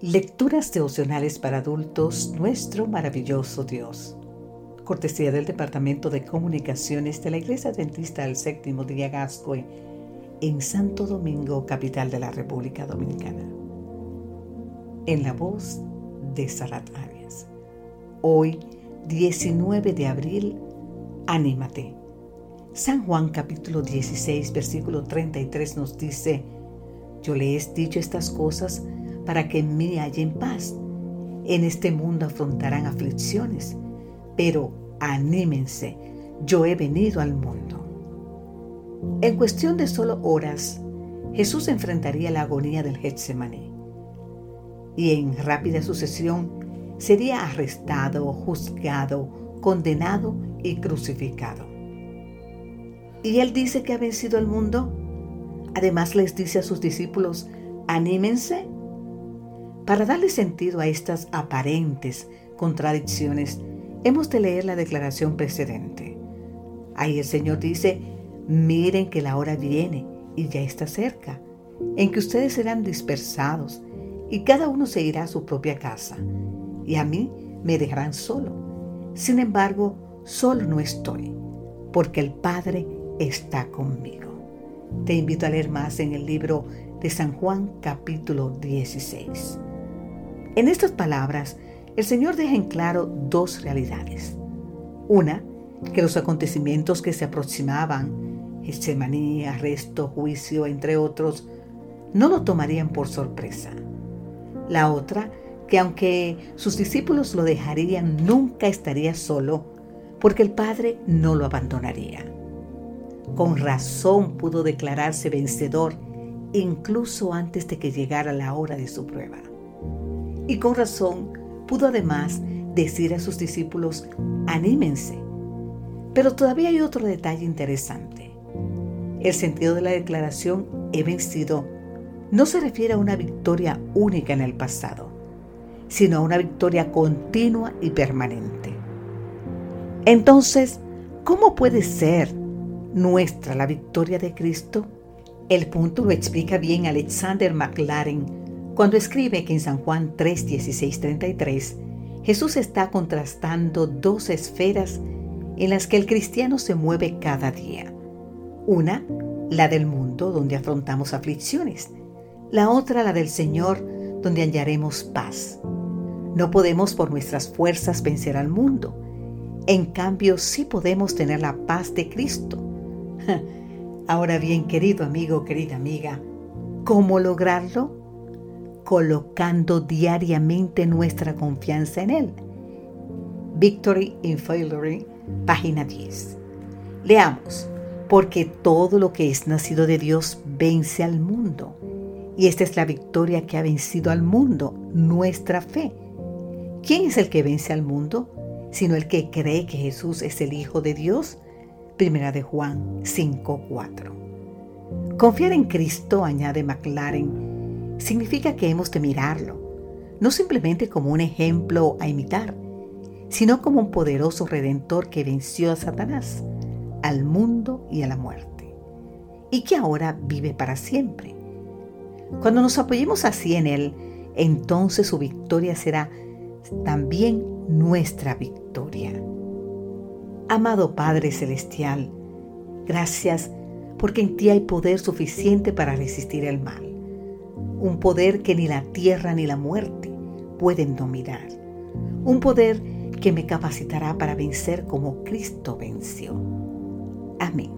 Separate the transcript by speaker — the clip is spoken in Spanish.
Speaker 1: Lecturas devocionales para adultos, nuestro maravilloso Dios. Cortesía del Departamento de Comunicaciones de la Iglesia Adventista del Séptimo Día Gascoy en Santo Domingo, capital de la República Dominicana. En la voz de Sarat Arias. Hoy, 19 de abril, anímate. San Juan capítulo 16, versículo 33 nos dice, yo le he dicho estas cosas para que en mí hallen paz. En este mundo afrontarán aflicciones, pero anímense, yo he venido al mundo. En cuestión de solo horas, Jesús enfrentaría la agonía del Getsemaní y en rápida sucesión sería arrestado, juzgado, condenado y crucificado. Y él dice que ha vencido al mundo. Además les dice a sus discípulos, anímense para darle sentido a estas aparentes contradicciones, hemos de leer la declaración precedente. Ahí el Señor dice, miren que la hora viene y ya está cerca, en que ustedes serán dispersados y cada uno se irá a su propia casa, y a mí me dejarán solo. Sin embargo, solo no estoy, porque el Padre está conmigo. Te invito a leer más en el libro de San Juan capítulo 16. En estas palabras, el Señor deja en claro dos realidades. Una, que los acontecimientos que se aproximaban, Getsemaní, arresto, juicio, entre otros, no lo tomarían por sorpresa. La otra, que aunque sus discípulos lo dejarían, nunca estaría solo, porque el Padre no lo abandonaría. Con razón pudo declararse vencedor incluso antes de que llegara la hora de su prueba. Y con razón pudo además decir a sus discípulos, anímense. Pero todavía hay otro detalle interesante. El sentido de la declaración he vencido no se refiere a una victoria única en el pasado, sino a una victoria continua y permanente. Entonces, ¿cómo puede ser nuestra la victoria de Cristo? El punto lo explica bien Alexander McLaren cuando escribe que en San Juan 3, 16, 33, Jesús está contrastando dos esferas en las que el cristiano se mueve cada día. Una, la del mundo, donde afrontamos aflicciones. La otra, la del Señor, donde hallaremos paz. No podemos por nuestras fuerzas vencer al mundo. En cambio, sí podemos tener la paz de Cristo. Ahora bien, querido amigo, querida amiga, ¿cómo lograrlo? Colocando diariamente nuestra confianza en Él. Victory in Failure, página 10. Leamos, porque todo lo que es nacido de Dios vence al mundo. Y esta es la victoria que ha vencido al mundo, nuestra fe. ¿Quién es el que vence al mundo? Sino el que cree que Jesús es el Hijo de Dios. Primera de Juan 5:4. Confiar en Cristo, añade McLaren, significa que hemos de mirarlo, no simplemente como un ejemplo a imitar, sino como un poderoso redentor que venció a Satanás, al mundo y a la muerte, y que ahora vive para siempre. Cuando nos apoyemos así en Él, entonces su victoria será también nuestra victoria. Amado Padre Celestial, gracias porque en ti hay poder suficiente para resistir el mal un poder que ni la tierra ni la muerte pueden dominar, un poder que me capacitará para vencer como Cristo venció. Amén.